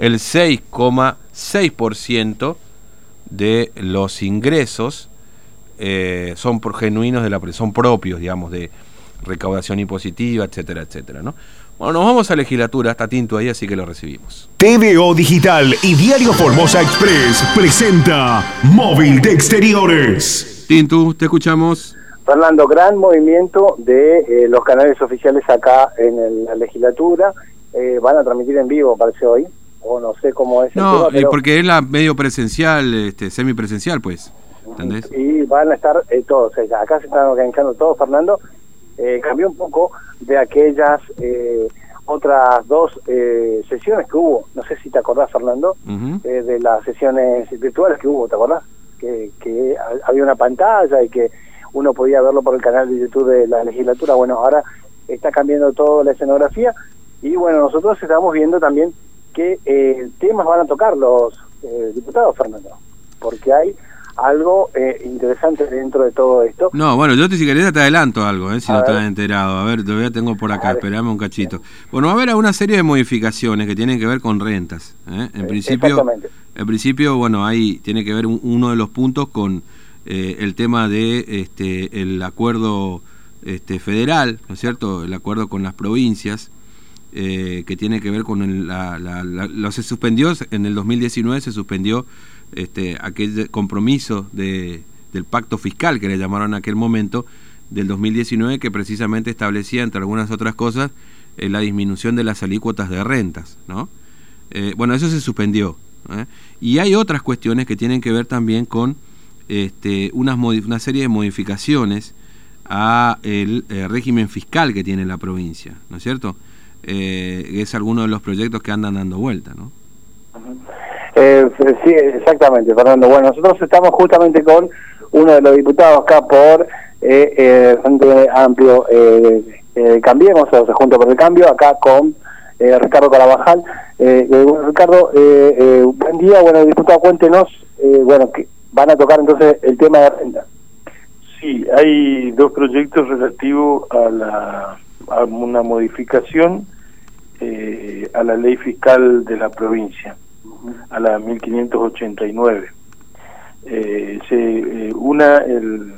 el 6,6% de los ingresos eh, son por genuinos de la son propios, digamos, de recaudación impositiva, etcétera, etcétera, ¿no? Bueno, nos vamos a legislatura, está Tinto ahí, así que lo recibimos. TVO Digital y Diario Formosa Express presenta Móvil de Exteriores. Tinto, te escuchamos. Fernando, gran movimiento de eh, los canales oficiales acá en la legislatura. Eh, van a transmitir en vivo, parece hoy, o no sé cómo es. No, el porque es la medio presencial, este, semipresencial, pues. ¿Entendés? Y van a estar eh, todos. acá se están organizando todos, Fernando. cambió un poco de aquellas otras dos sesiones que hubo. No sé si te acordás, Fernando, de las sesiones virtuales que hubo, ¿te acordás? Que, que había una pantalla y que uno podía verlo por el canal de YouTube de la legislatura. Bueno, ahora está cambiando toda la escenografía y bueno, nosotros estamos viendo también qué eh, temas van a tocar los eh, diputados, Fernando, porque hay algo eh, interesante dentro de todo esto. No, bueno, yo te, si querés te adelanto algo, eh, si no te has enterado. A ver, todavía tengo por acá, esperame un cachito. Bueno, va a haber una serie de modificaciones que tienen que ver con rentas. En principio, en principio, bueno, ahí tiene que ver uno de los puntos con eh, el tema de este, el acuerdo este, federal, ¿no es cierto? El acuerdo con las provincias, eh, que tiene que ver con el, la, lo se suspendió en el 2019 se suspendió este, aquel compromiso de, del pacto fiscal que le llamaron en aquel momento del 2019 que precisamente establecía entre algunas otras cosas eh, la disminución de las alícuotas de rentas, ¿no? bueno, eso se suspendió. Y hay otras cuestiones que tienen que ver también con este, unas una serie de modificaciones a el eh, régimen fiscal que tiene la provincia, ¿no es cierto? Eh, es alguno de los proyectos que andan dando vuelta, ¿no? Eh, sí, exactamente, Fernando. Bueno, nosotros estamos justamente con uno de los diputados acá por eh, Frente Amplio Cambiemos, o sea, Junto por el Cambio, acá con Ricardo Carabajal. Ricardo, buen día. Bueno, diputado, cuéntenos, bueno, que van a tocar entonces el tema de renta. Sí, hay dos proyectos relativos a, la, una modificación eh, a la ley fiscal de la provincia, a la 1589. Eh, se, eh, una, el,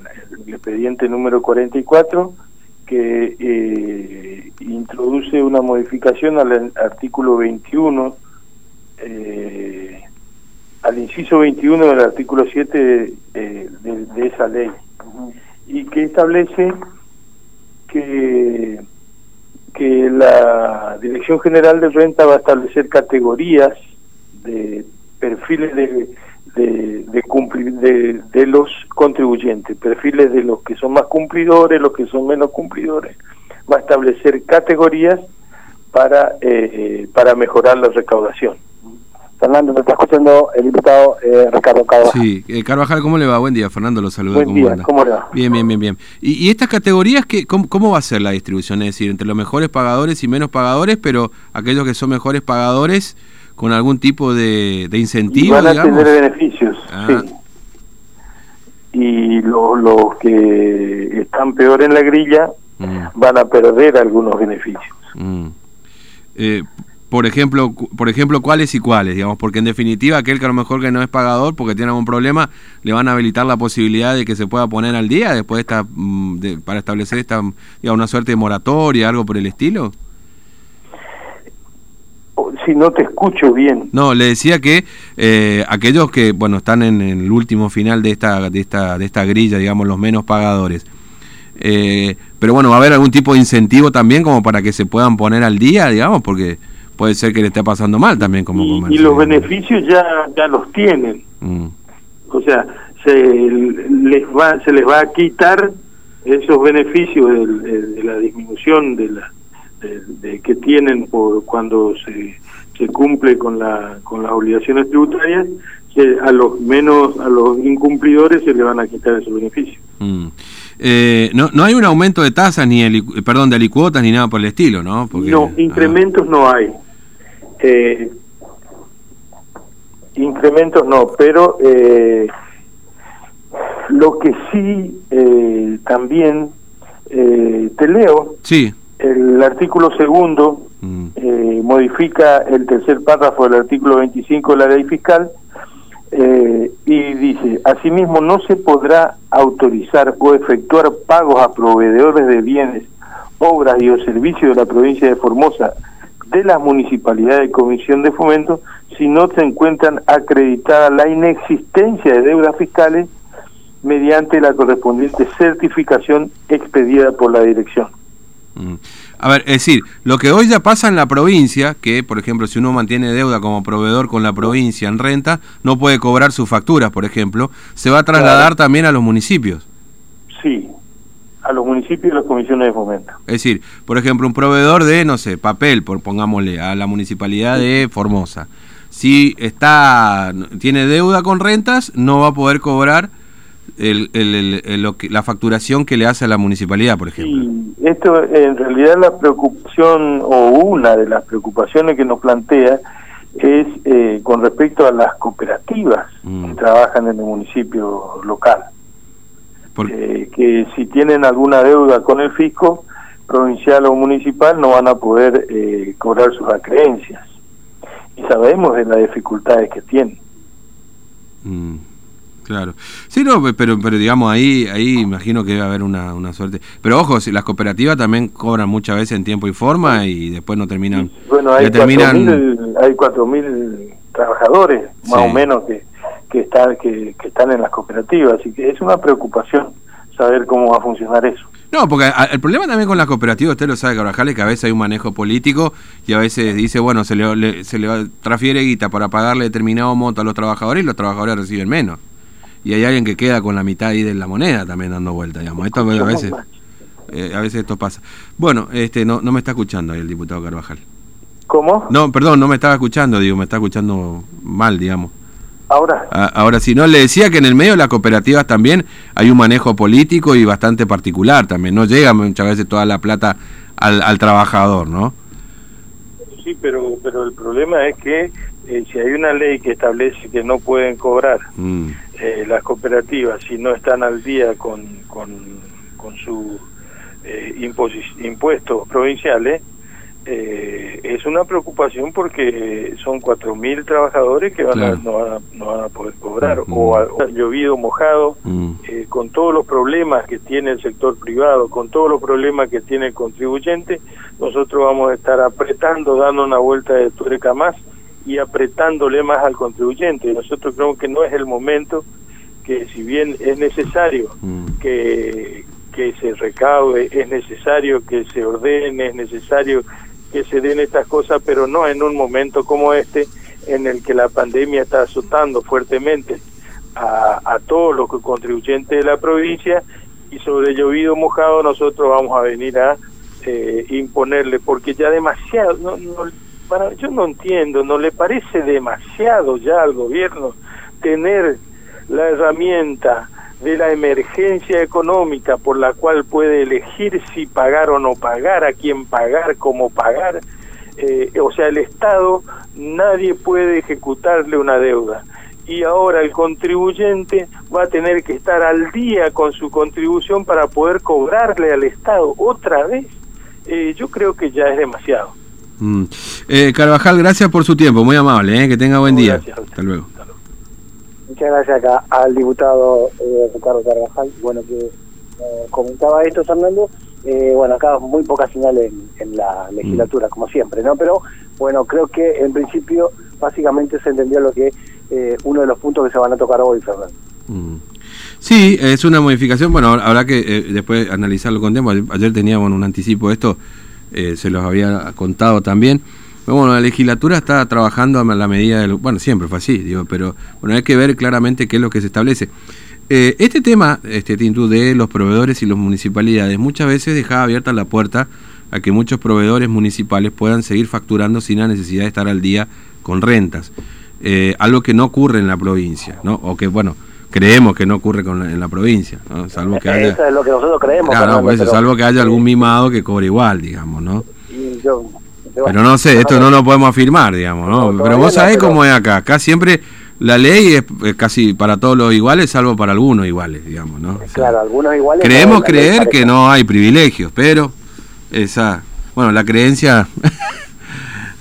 expediente número 44, que introduce una modificación al artículo 21 eh, al inciso 21 del artículo 7 de, de, esa ley y que establece que que la Dirección General de Renta va a establecer categorías de perfiles de de, de, de, los contribuyentes, perfiles de los que son más cumplidores, los que son menos cumplidores, va a establecer categorías para, eh, para mejorar la recaudación. Fernando, me está escuchando el diputado eh, Ricardo Carvajal. Sí, eh, Carvajal, ¿cómo le va? Buen día, Fernando, lo saluda. Buen día, ¿cómo le va? Bien, bien, bien, bien. ¿Y, estas categorías, qué, cómo, va a ser la distribución? Es decir, entre los mejores pagadores y menos pagadores, pero aquellos que son mejores pagadores con algún tipo de, de incentivo, van a tener beneficios, ah. sí. Y los que están peor en la grilla mm. van a perder algunos beneficios. Mm. Eh, por ejemplo, por ejemplo, cuáles y cuáles, digamos, porque en definitiva aquel que a lo mejor que no es pagador porque tiene algún problema, le van a habilitar la posibilidad de que se pueda poner al día después de esta, mm, para establecer esta, digamos, una suerte de moratoria, algo por el estilo. Si no te escucho bien. No, le decía que eh, aquellos que, bueno, están en, el último final de esta, de esta, de esta grilla, digamos, los menos pagadores. Eh, pero bueno, va a haber algún tipo de incentivo también como para que se puedan poner al día, digamos, porque puede ser que le esté pasando mal también como y, Y los beneficios ya, ya los tienen. Mm. O sea, se les, va, se les va a quitar esos beneficios de, la disminución de la de, que tienen por cuando se, se cumple con la con las obligaciones tributarias a los menos a los incumplidores se le van a quitar esos beneficios mm. eh, no, no hay un aumento de tasas ni perdón de alicuotas ni nada por el estilo no no incrementos no hay eh, incrementos no, pero eh, lo que sí eh, también eh, te leo, sí. el artículo segundo mm. eh, modifica el tercer párrafo del artículo 25 de la ley fiscal y dice, asimismo no se podrá autorizar o efectuar pagos a proveedores de bienes, obras y o servicios de la provincia de Formosa de las municipalidades de comisión de fomento si no se encuentran acreditada la inexistencia de deudas fiscales mediante la correspondiente certificación expedida por la dirección. Mm. A ver, es decir, lo que hoy ya pasa en la provincia, que por ejemplo si uno mantiene deuda como proveedor con la provincia en renta, no puede cobrar sus facturas, por ejemplo, se va a trasladar también a los municipios. Sí, a los municipios y las comisiones de fomento. Es decir, por ejemplo, un proveedor de, no sé, papel, por, pongámosle, a la municipalidad de Formosa. Si está tiene deuda con rentas, no va a poder cobrar el, el, lo que, la facturación que le hace a la municipalidad, por ejemplo. Sí, esto en realidad la preocupación o una de las preocupaciones que nos plantea es eh, con respecto a las cooperativas mm. que trabajan en el municipio local. Eh, que si tienen alguna deuda con el fisco provincial o municipal no van a poder eh, cobrar sus acreencias. Y sabemos de las dificultades que tienen. Mm. Claro. Sí, no, pero, pero digamos, ahí ahí imagino que debe haber una, una suerte. Pero ojo, si las cooperativas también cobran muchas veces en tiempo y forma y después no terminan... Bueno, hay 4.000 trabajadores, más o menos, que, que, están, que, que están en las cooperativas. Así que es una preocupación saber cómo va a funcionar eso. No, porque el problema también con las cooperativas, usted lo sabe, Carvajal, es que a veces hay un manejo político y a veces dice, bueno, se le, se le transfiere guita para pagarle determinado monto a los trabajadores y los trabajadores reciben menos y hay alguien que queda con la mitad ahí de la moneda también dando vuelta, digamos. Esto a veces, eh, a veces esto pasa. Bueno, este no, no me está escuchando ahí el diputado Carvajal. ¿Cómo? No, perdón, no me estaba escuchando, digo, me está escuchando mal, digamos. Ahora. ahora sí, no, le decía que en el medio de las cooperativas también hay un manejo político y bastante particular también. No llega muchas veces toda la plata al, al trabajador, ¿no? Sí, pero, pero el problema es que eh, si hay una ley que establece que no pueden cobrar mm. eh, las cooperativas si no están al día con, con, con sus eh, impuestos provinciales, eh, es una preocupación porque son 4.000 trabajadores que van no, van a, no, van a, poder cobrar. Mm. O, ha, llovido mojado, mm. eh, con todos los problemas que tiene el sector privado, con todos los problemas que tiene el contribuyente, nosotros vamos a estar apretando, dando una vuelta de tuerca más y apretándole más al contribuyente. Nosotros creemos que no es el momento que si bien es necesario mm. que, que se recaude, es necesario que se ordene, es necesario que se den estas cosas, pero no en un momento como este en el que la pandemia está azotando fuertemente a, a todos los contribuyentes de la provincia y sobre llovido mojado nosotros vamos a venir a eh, imponerle porque ya demasiado no, no yo no entiendo, ¿no le parece demasiado ya al gobierno tener la herramienta de la emergencia económica por la cual puede elegir si pagar o no pagar, a quién pagar, cómo pagar? Eh, o sea, el Estado nadie puede ejecutarle una deuda y ahora el contribuyente va a tener que estar al día con su contribución para poder cobrarle al Estado otra vez. Eh, yo creo que ya es demasiado. Mm. Eh, Carvajal, gracias por su tiempo, muy amable, eh, que tenga buen día. Hasta luego. Muchas gracias acá al diputado eh, Ricardo Carvajal, bueno, que eh, comentaba esto, Fernando. Eh, bueno, acá muy poca señal en, la legislatura, mm. como siempre, ¿no? Pero bueno, creo que en principio básicamente se entendió lo que uno de los puntos que se van a tocar hoy, Fernando. Mm. Sí, es una modificación, bueno, habrá que después analizarlo con tiempo. Ayer teníamos un anticipo de esto eh, se los había contado también. Bueno, la legislatura está trabajando a la medida de bueno, siempre fue así, digo, pero bueno, hay que ver claramente qué es lo que se establece. Eh, este tema, este Tintu, de los proveedores y las municipalidades, muchas veces dejaba abierta la puerta a que muchos proveedores municipales puedan seguir facturando sin la necesidad de estar al día con rentas. Eh, algo que no ocurre en la provincia, ¿no? O que, bueno, creemos que no ocurre con en la provincia, salvo que haya... Eso es lo que nosotros creemos. Claro, pues salvo que haya algún mimado que cobre igual, digamos, ¿no? Pero no sé, esto no lo podemos afirmar, digamos, ¿no? pero vos sabés cómo es acá, acá siempre la ley es, casi para todos los iguales, salvo para algunos iguales, digamos, ¿no? claro, algunos iguales... Creemos creer que no hay privilegios, pero esa... Bueno, la creencia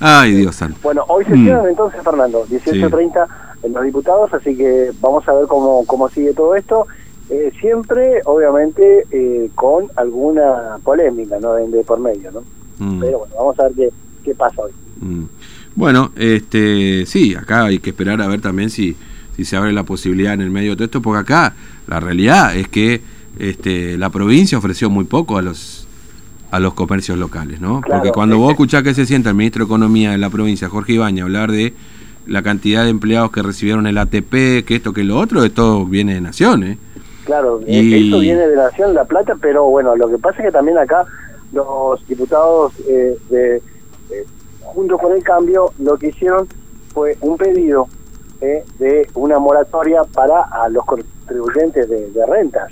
Ay, Dios santo. Bueno, hoy se mm. entonces, Fernando, 18.30 en los diputados, así que vamos a ver cómo, cómo sigue todo esto. Eh, siempre, obviamente, eh, con alguna polémica, ¿no? De, por medio, ¿no? Mm. Pero bueno, vamos a ver qué, qué pasa hoy. Mm. Bueno, este, sí, acá hay que esperar a ver también si, si se abre la posibilidad en el medio de todo esto, porque acá la realidad es que este, la provincia ofreció muy poco a los a los comercios locales, ¿no? Porque cuando vos escuchás que se sienta el ministro de Economía de la provincia, Jorge Ibaña, hablar de la cantidad de empleados que recibieron el ATP, que esto, que lo otro, esto viene de Nación, ¿eh? Claro, y... eso viene de Nación, La Plata, pero bueno, lo que pasa es que también acá los diputados eh, de, eh, junto con el cambio, lo que hicieron fue un pedido eh, de una moratoria para a los contribuyentes de, rentas.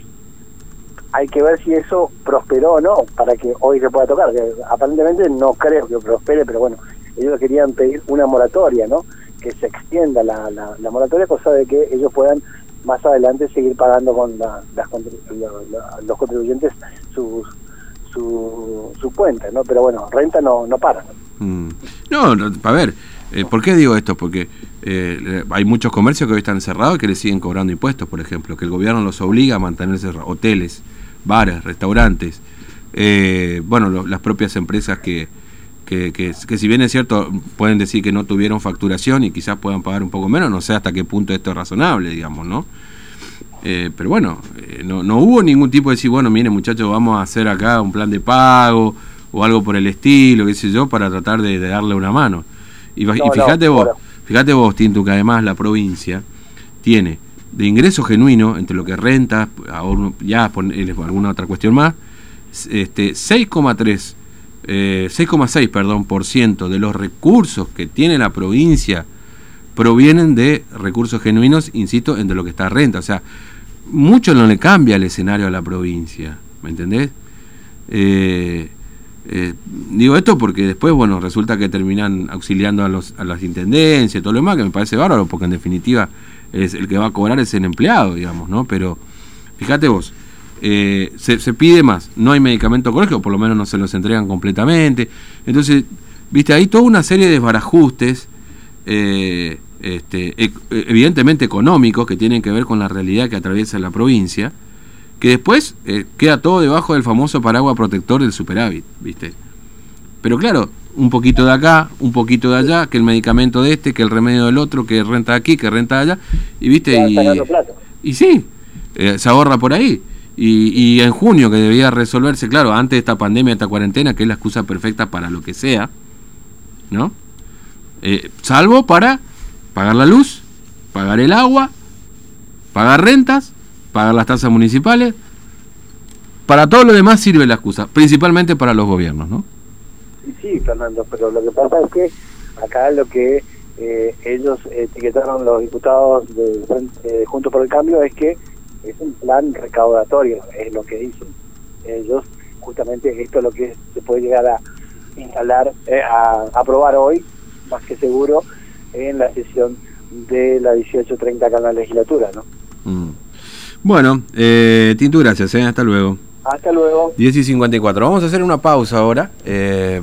Hay que ver si eso prosperó o no para que hoy se pueda tocar. Que aparentemente no creo que prospere, pero bueno, ellos querían pedir una moratoria, ¿no? Que se extienda la, la, moratoria, cosa de que ellos puedan más adelante seguir pagando con las, los contribuyentes sus su, su cuenta, ¿no? Pero bueno, renta no, no para. Mm. No, a ver, eh, ¿por qué digo esto? Porque eh, hay muchos comercios que hoy están cerrados y que le siguen cobrando impuestos, por ejemplo, que el gobierno los obliga a mantenerse hoteles, bares, restaurantes, eh, bueno, las propias empresas que, que, que, si bien es cierto, pueden decir que no tuvieron facturación y quizás puedan pagar un poco menos, no sé hasta qué punto esto es razonable, digamos, ¿no? Pero bueno, no, no hubo ningún tipo de decir, bueno, mire muchachos, vamos a hacer acá un plan de pago o algo por el estilo, qué sé yo, para tratar de, darle una mano. Y, fíjate vos, Fíjate vos, Tintu, que además la provincia tiene de ingreso genuino, entre lo que renta, ya alguna otra cuestión más, este 6,3, 6,6 eh, perdón, por ciento de los recursos que tiene la provincia provienen de recursos genuinos, insisto, entre lo que está renta. O sea, mucho no le cambia el escenario a la provincia, ¿me entendés? Eh, eh, digo esto porque después, bueno, resulta que terminan auxiliando a, las intendencias y todo lo demás, que me parece bárbaro, porque en definitiva es el que va a cobrar es el empleado, digamos, ¿no? Pero fíjate vos, eh, se, pide más, no hay medicamento colegio, por lo menos no se los entregan completamente. Entonces, viste, hay toda una serie de desbarajustes, este, e, evidentemente económicos, que tienen que ver con la realidad que atraviesa la provincia que después eh, queda todo debajo del famoso paraguas protector del superávit, ¿viste? Pero claro, un poquito de acá, un poquito de allá, que el medicamento de este, que el remedio del otro, que renta aquí, que renta allá, y viste, y, y, sí, eh, se ahorra por ahí. Y, y, en junio, que debía resolverse, claro, antes de esta pandemia, esta cuarentena, que es la excusa perfecta para lo que sea, ¿no? Eh, salvo para pagar la luz, pagar el agua, pagar rentas pagar las tasas municipales. Para todo lo demás sirve la excusa, principalmente para los gobiernos, ¿no? Sí, Fernando, pero lo que pasa es que acá lo que eh, ellos etiquetaron los diputados de, eh, Junto por el Cambio es que es un plan recaudatorio, es lo que dicen. Ellos, justamente, esto es lo que se puede llegar a instalar, eh, a aprobar hoy, más que seguro, en la sesión de la 1830 acá en la legislatura, ¿no? Mm. Bueno, eh, Tintu, gracias. Eh, hasta luego. Hasta luego. 10 y 54. Vamos a hacer una pausa ahora. Eh,